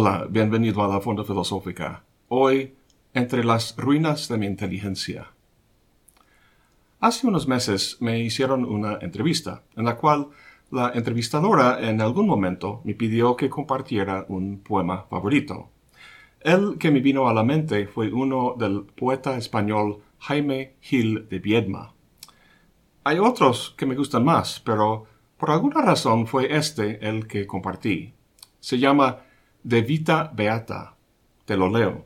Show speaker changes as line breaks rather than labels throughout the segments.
Hola, bienvenido a la Fonda Filosófica. Hoy, entre las ruinas de mi inteligencia. Hace unos meses me hicieron una entrevista, en la cual la entrevistadora en algún momento me pidió que compartiera un poema favorito. El que me vino a la mente fue uno del poeta español Jaime Gil de Viedma. Hay otros que me gustan más, pero por alguna razón fue este el que compartí. Se llama De Vita Beata. Te lo leo.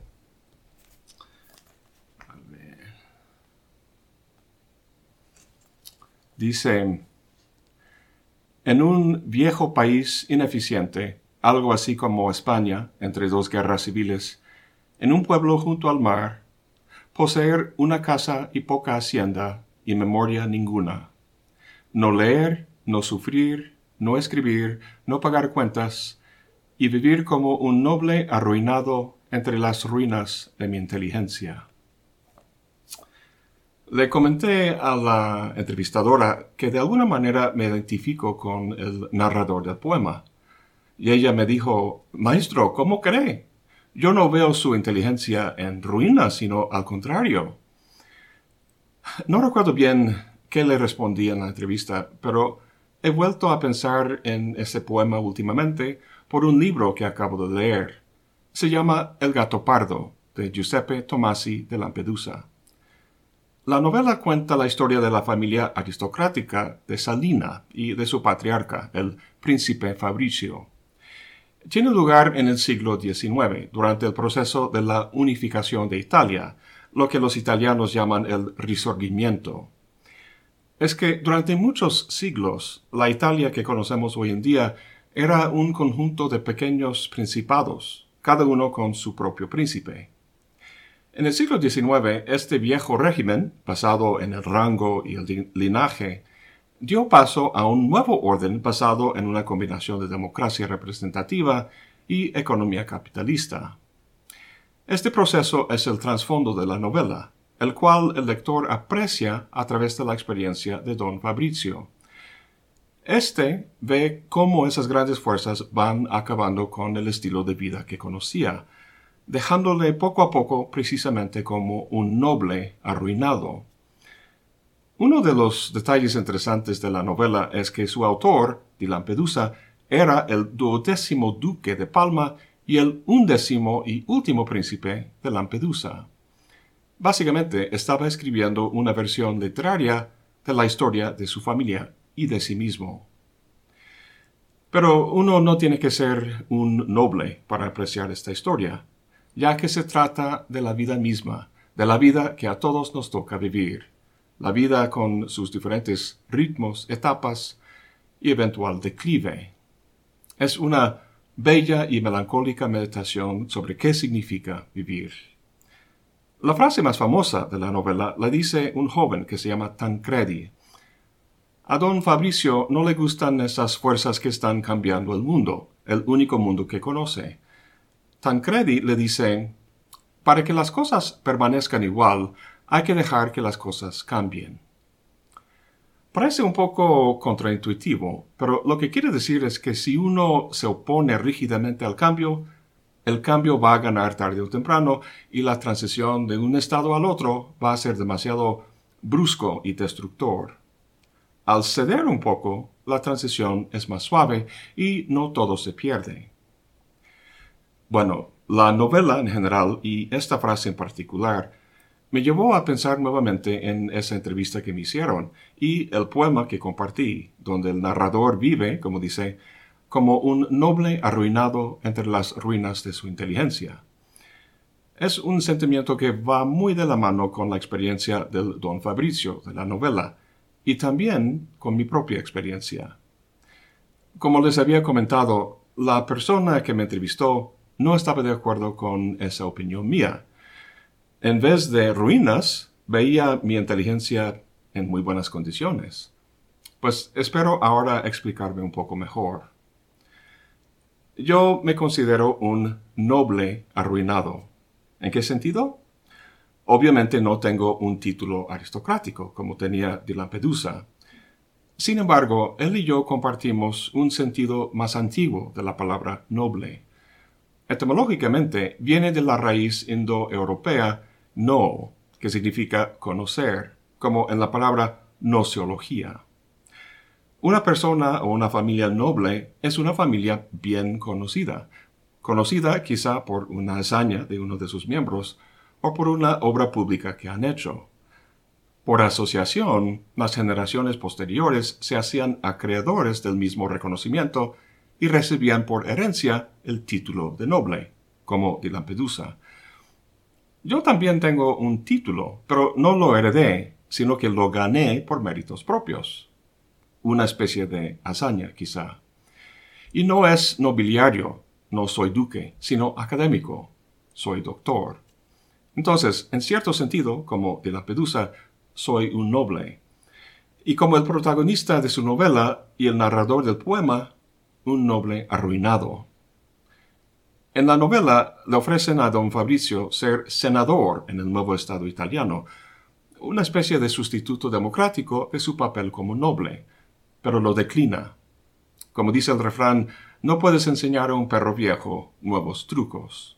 Dice, en un viejo país ineficiente, algo así como España entre dos guerras civiles, en un pueblo junto al mar, poseer una casa y poca hacienda y memoria ninguna. No leer, no sufrir, no escribir, no pagar cuentas, y vivir como un noble arruinado entre las ruinas de mi inteligencia. Le comenté a la entrevistadora que de alguna manera me identifico con el narrador del poema. Y ella me dijo, Maestro, ¿cómo cree? Yo no veo su inteligencia en ruinas, sino al contrario. No recuerdo bien qué le respondí en la entrevista, pero he vuelto a pensar en ese poema últimamente por un libro que acabo de leer. Se llama El gato pardo, de Giuseppe Tomasi de Lampedusa. La novela cuenta la historia de la familia aristocrática de Salina y de su patriarca, el príncipe Fabricio. Tiene lugar en el siglo XIX, durante el proceso de la unificación de Italia, lo que los italianos llaman el risorgimiento. Es que durante muchos siglos, la Italia que conocemos hoy en día era un conjunto de pequeños principados, cada uno con su propio príncipe. En el siglo XIX, este viejo régimen, basado en el rango y el linaje, dio paso a un nuevo orden basado en una combinación de democracia representativa y economía capitalista. Este proceso es el trasfondo de la novela, el cual el lector aprecia a través de la experiencia de don Fabrizio. Este ve cómo esas grandes fuerzas van acabando con el estilo de vida que conocía, dejándole poco a poco precisamente como un noble arruinado. Uno de los detalles interesantes de la novela es que su autor, Di Lampedusa, era el duodécimo duque de Palma y el undécimo y último príncipe de Lampedusa. Básicamente estaba escribiendo una versión literaria de la historia de su familia y de sí mismo. Pero uno no tiene que ser un noble para apreciar esta historia ya que se trata de la vida misma, de la vida que a todos nos toca vivir, la vida con sus diferentes ritmos, etapas y eventual declive. Es una bella y melancólica meditación sobre qué significa vivir. La frase más famosa de la novela la dice un joven que se llama Tancredi. A don Fabricio no le gustan esas fuerzas que están cambiando el mundo, el único mundo que conoce. Tancredi le dice, para que las cosas permanezcan igual, hay que dejar que las cosas cambien. Parece un poco contraintuitivo, pero lo que quiere decir es que si uno se opone rígidamente al cambio, el cambio va a ganar tarde o temprano y la transición de un estado al otro va a ser demasiado brusco y destructor. Al ceder un poco, la transición es más suave y no todo se pierde. Bueno, la novela en general y esta frase en particular me llevó a pensar nuevamente en esa entrevista que me hicieron y el poema que compartí, donde el narrador vive, como dice, como un noble arruinado entre las ruinas de su inteligencia. Es un sentimiento que va muy de la mano con la experiencia del don Fabricio de la novela y también con mi propia experiencia. Como les había comentado, la persona que me entrevistó no estaba de acuerdo con esa opinión mía. En vez de ruinas, veía mi inteligencia en muy buenas condiciones. Pues espero ahora explicarme un poco mejor. Yo me considero un noble arruinado. ¿En qué sentido? Obviamente no tengo un título aristocrático como tenía Di Lampedusa. Sin embargo, él y yo compartimos un sentido más antiguo de la palabra noble Etimológicamente viene de la raíz indoeuropea no, que significa conocer, como en la palabra nociología. Una persona o una familia noble es una familia bien conocida, conocida quizá por una hazaña de uno de sus miembros o por una obra pública que han hecho. Por asociación, las generaciones posteriores se hacían acreedores del mismo reconocimiento y recibían por herencia el título de noble, como de Lampedusa. Yo también tengo un título, pero no lo heredé, sino que lo gané por méritos propios. Una especie de hazaña, quizá. Y no es nobiliario, no soy duque, sino académico, soy doctor. Entonces, en cierto sentido, como de Lampedusa, soy un noble. Y como el protagonista de su novela y el narrador del poema, un noble arruinado. En la novela le ofrecen a don Fabricio ser senador en el nuevo Estado italiano, una especie de sustituto democrático de su papel como noble, pero lo declina. Como dice el refrán, no puedes enseñar a un perro viejo nuevos trucos.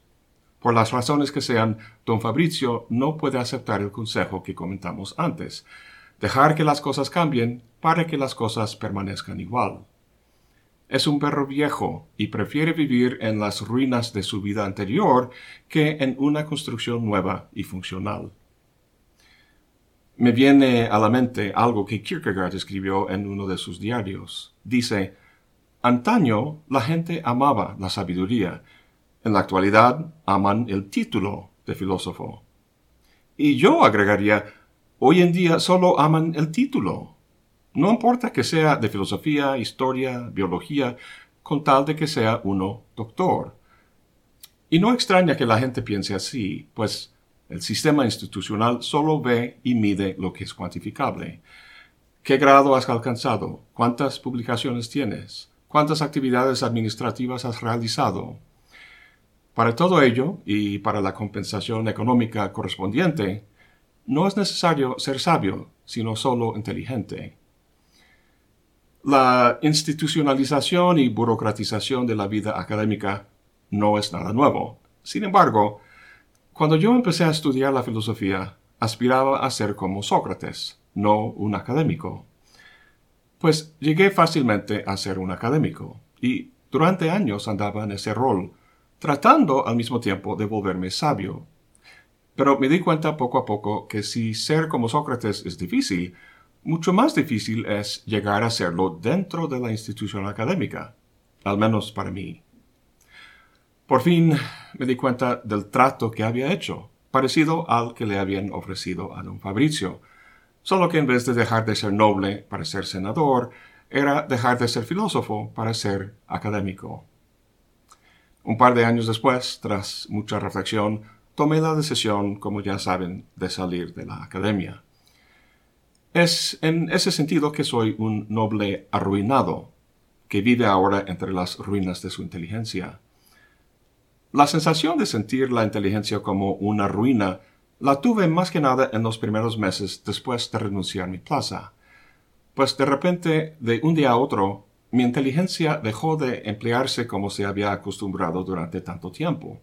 Por las razones que sean, don Fabricio no puede aceptar el consejo que comentamos antes, dejar que las cosas cambien para que las cosas permanezcan igual. Es un perro viejo y prefiere vivir en las ruinas de su vida anterior que en una construcción nueva y funcional. Me viene a la mente algo que Kierkegaard escribió en uno de sus diarios. Dice, Antaño la gente amaba la sabiduría en la actualidad aman el título de filósofo. Y yo agregaría, hoy en día solo aman el título. No importa que sea de filosofía, historia, biología, con tal de que sea uno doctor. Y no extraña que la gente piense así, pues el sistema institucional solo ve y mide lo que es cuantificable. ¿Qué grado has alcanzado? ¿Cuántas publicaciones tienes? ¿Cuántas actividades administrativas has realizado? Para todo ello, y para la compensación económica correspondiente, no es necesario ser sabio, sino solo inteligente. La institucionalización y burocratización de la vida académica no es nada nuevo. Sin embargo, cuando yo empecé a estudiar la filosofía, aspiraba a ser como Sócrates, no un académico. Pues llegué fácilmente a ser un académico, y durante años andaba en ese rol, tratando al mismo tiempo de volverme sabio. Pero me di cuenta poco a poco que si ser como Sócrates es difícil, mucho más difícil es llegar a serlo dentro de la institución académica, al menos para mí. Por fin me di cuenta del trato que había hecho, parecido al que le habían ofrecido a don Fabricio, solo que en vez de dejar de ser noble para ser senador, era dejar de ser filósofo para ser académico. Un par de años después, tras mucha reflexión, tomé la decisión, como ya saben, de salir de la academia. Es en ese sentido que soy un noble arruinado, que vive ahora entre las ruinas de su inteligencia. La sensación de sentir la inteligencia como una ruina la tuve más que nada en los primeros meses después de renunciar a mi plaza, pues de repente, de un día a otro, mi inteligencia dejó de emplearse como se había acostumbrado durante tanto tiempo.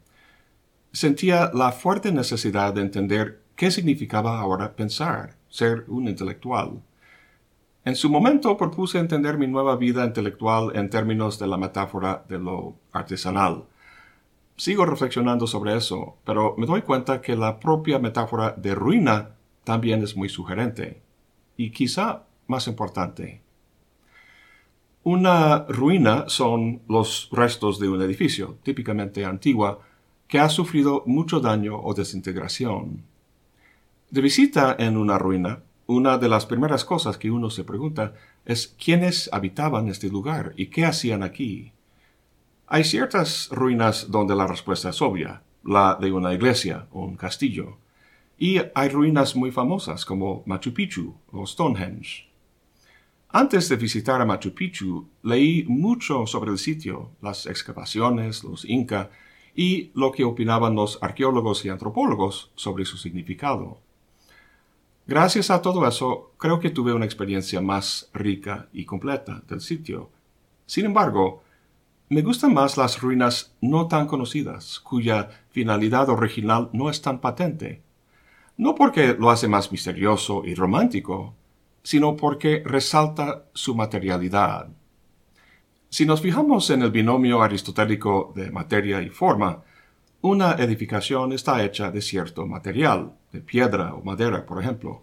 Sentía la fuerte necesidad de entender qué significaba ahora pensar, ser un intelectual. En su momento propuse entender mi nueva vida intelectual en términos de la metáfora de lo artesanal. Sigo reflexionando sobre eso, pero me doy cuenta que la propia metáfora de ruina también es muy sugerente, y quizá más importante. Una ruina son los restos de un edificio, típicamente antigua, que ha sufrido mucho daño o desintegración. De visita en una ruina, una de las primeras cosas que uno se pregunta es quiénes habitaban este lugar y qué hacían aquí. Hay ciertas ruinas donde la respuesta es obvia, la de una iglesia o un castillo, y hay ruinas muy famosas como Machu Picchu o Stonehenge. Antes de visitar a Machu Picchu, leí mucho sobre el sitio, las excavaciones, los Inca y lo que opinaban los arqueólogos y antropólogos sobre su significado. Gracias a todo eso, creo que tuve una experiencia más rica y completa del sitio. Sin embargo, Me gustan más las ruinas no tan conocidas, cuya finalidad original no es tan patente. No porque lo hace más misterioso y romántico, sino porque resalta su materialidad. Si nos fijamos en el binomio aristotélico de materia y forma, una edificación está hecha de cierto material, de piedra o madera, por ejemplo,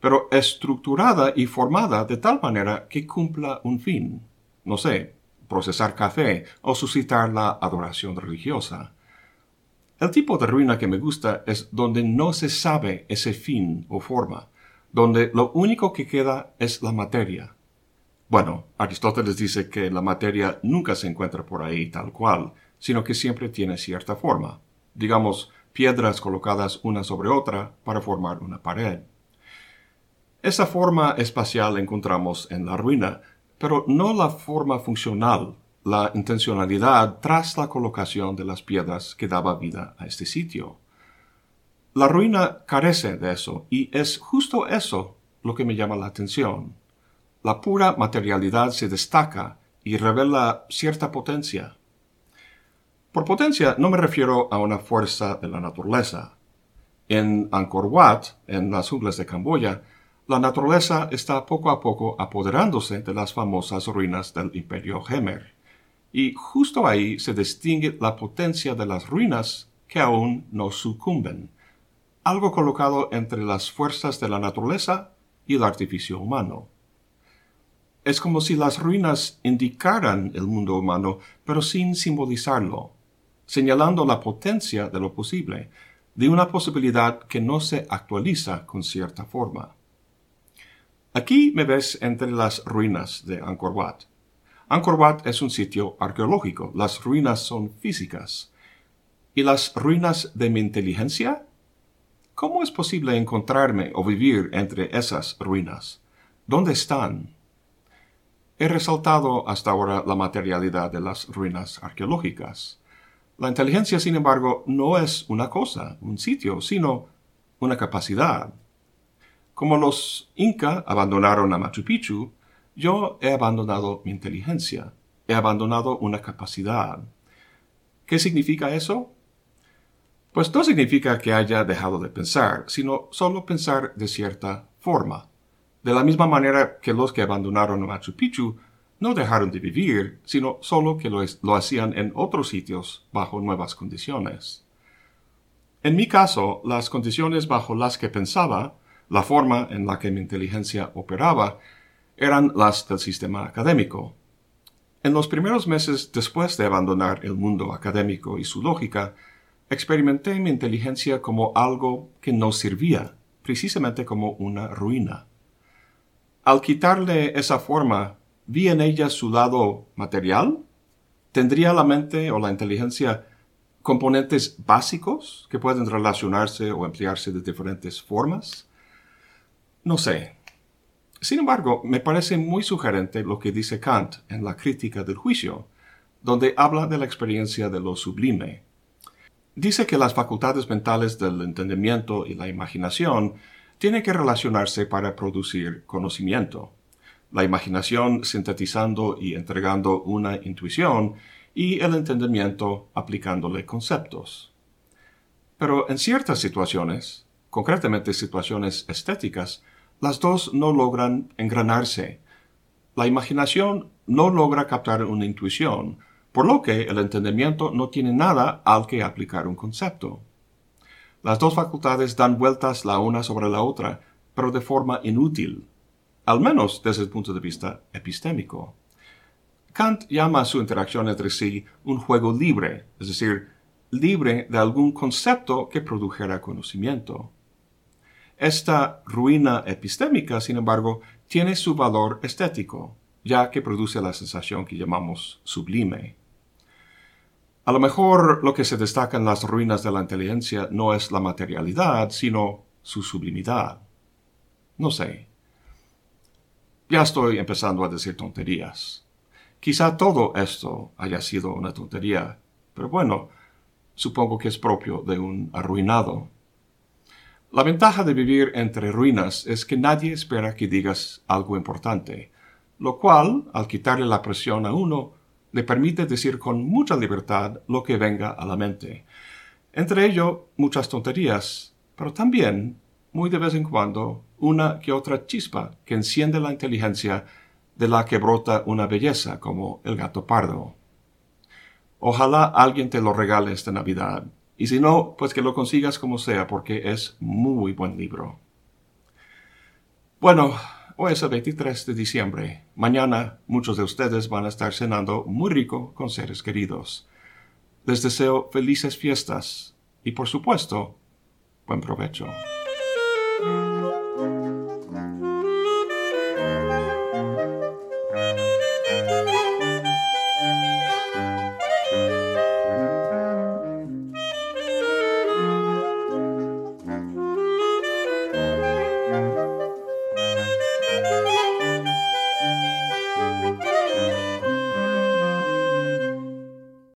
pero estructurada y formada de tal manera que cumpla un fin. No sé, procesar café o suscitar la adoración religiosa. El tipo de ruina que me gusta es donde no se sabe ese fin o forma, donde lo único que queda es la materia. Bueno, Aristóteles dice que la materia nunca se encuentra por ahí tal cual, sino que siempre tiene cierta forma, digamos, piedras colocadas una sobre otra para formar una pared. Esa forma espacial encontramos en la ruina, pero no la forma funcional, la intencionalidad tras la colocación de las piedras que daba vida a este sitio. La ruina carece de eso, y es justo eso lo que me llama la atención. La pura materialidad se destaca y revela cierta potencia. Por potencia no me refiero a una fuerza de la naturaleza. En Angkor Wat, en las junglas de Camboya, la naturaleza está poco a poco apoderándose de las famosas ruinas del imperio Gemer. Y justo ahí se distingue la potencia de las ruinas que aún no sucumben, algo colocado entre las fuerzas de la naturaleza y el artificio humano. Es como si las ruinas indicaran el mundo humano, pero sin simbolizarlo señalando la potencia de lo posible, de una posibilidad que no se actualiza con cierta forma. Aquí me ves entre las ruinas de Angkor Wat. Angkor Wat es un sitio arqueológico, las ruinas son físicas. ¿Y las ruinas de mi inteligencia? ¿Cómo es posible encontrarme o vivir entre esas ruinas? ¿Dónde están? He resaltado hasta ahora la materialidad de las ruinas arqueológicas. La inteligencia, sin embargo, no es una cosa, un sitio, sino una capacidad. Como los Inca abandonaron a Machu Picchu, yo he abandonado mi inteligencia, he abandonado una capacidad. ¿Qué significa eso? Pues no significa que haya dejado de pensar, sino solo pensar de cierta forma. De la misma manera que los que abandonaron Machu Picchu no dejaron de vivir, sino solo que lo, lo hacían en otros sitios bajo nuevas condiciones. En mi caso, las condiciones bajo las que pensaba, la forma en la que mi inteligencia operaba, eran las del sistema académico. En los primeros meses después de abandonar el mundo académico y su lógica, experimenté mi inteligencia como algo que no servía, precisamente como una ruina. Al quitarle esa forma ¿Vi en ella su lado material? ¿Tendría la mente o la inteligencia componentes básicos que pueden relacionarse o emplearse de diferentes formas? No sé. Sin embargo, me parece muy sugerente lo que dice Kant en la crítica del juicio, donde habla de la experiencia de lo sublime. Dice que las facultades mentales del entendimiento y la imaginación tienen que relacionarse para producir conocimiento la imaginación sintetizando y entregando una intuición y el entendimiento aplicándole conceptos. Pero en ciertas situaciones, concretamente situaciones estéticas, las dos no logran engranarse. La imaginación no logra captar una intuición, por lo que el entendimiento no tiene nada al que aplicar un concepto. Las dos facultades dan vueltas la una sobre la otra, pero de forma inútil, al menos desde el punto de vista epistémico. Kant llama su interacción entre sí un juego libre, es decir, libre de algún concepto que produjera conocimiento. Esta ruina epistémica, sin embargo, tiene su valor estético, ya que produce la sensación que llamamos sublime. A lo mejor lo que se destaca en las ruinas de la inteligencia no es la materialidad, sino su sublimidad. No sé. Ya estoy empezando a decir tonterías. Quizá todo esto haya sido una tontería, pero bueno, supongo que es propio de un arruinado. La ventaja de vivir entre ruinas es que nadie espera que digas algo importante, lo cual, al quitarle la presión a uno, le permite decir con mucha libertad lo que venga a la mente. Entre ello, muchas tonterías, pero también, muy de vez en cuando, una que otra chispa que enciende la inteligencia de la que brota una belleza como el gato pardo. Ojalá alguien te lo regale esta Navidad, y si no, pues que lo consigas como sea, porque es muy buen libro. Bueno, hoy es el 23 de diciembre. Mañana muchos de ustedes van a estar cenando muy rico con seres queridos. Les deseo felices fiestas y por supuesto, buen provecho.